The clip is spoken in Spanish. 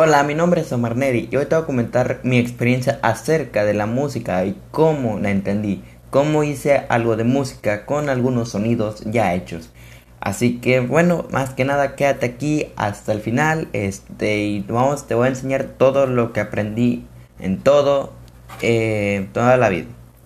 Hola, mi nombre es Omar Neri y hoy te voy a comentar mi experiencia acerca de la música y cómo la entendí, cómo hice algo de música con algunos sonidos ya hechos. Así que bueno, más que nada quédate aquí hasta el final, este y vamos, te voy a enseñar todo lo que aprendí en todo, eh, toda la vida.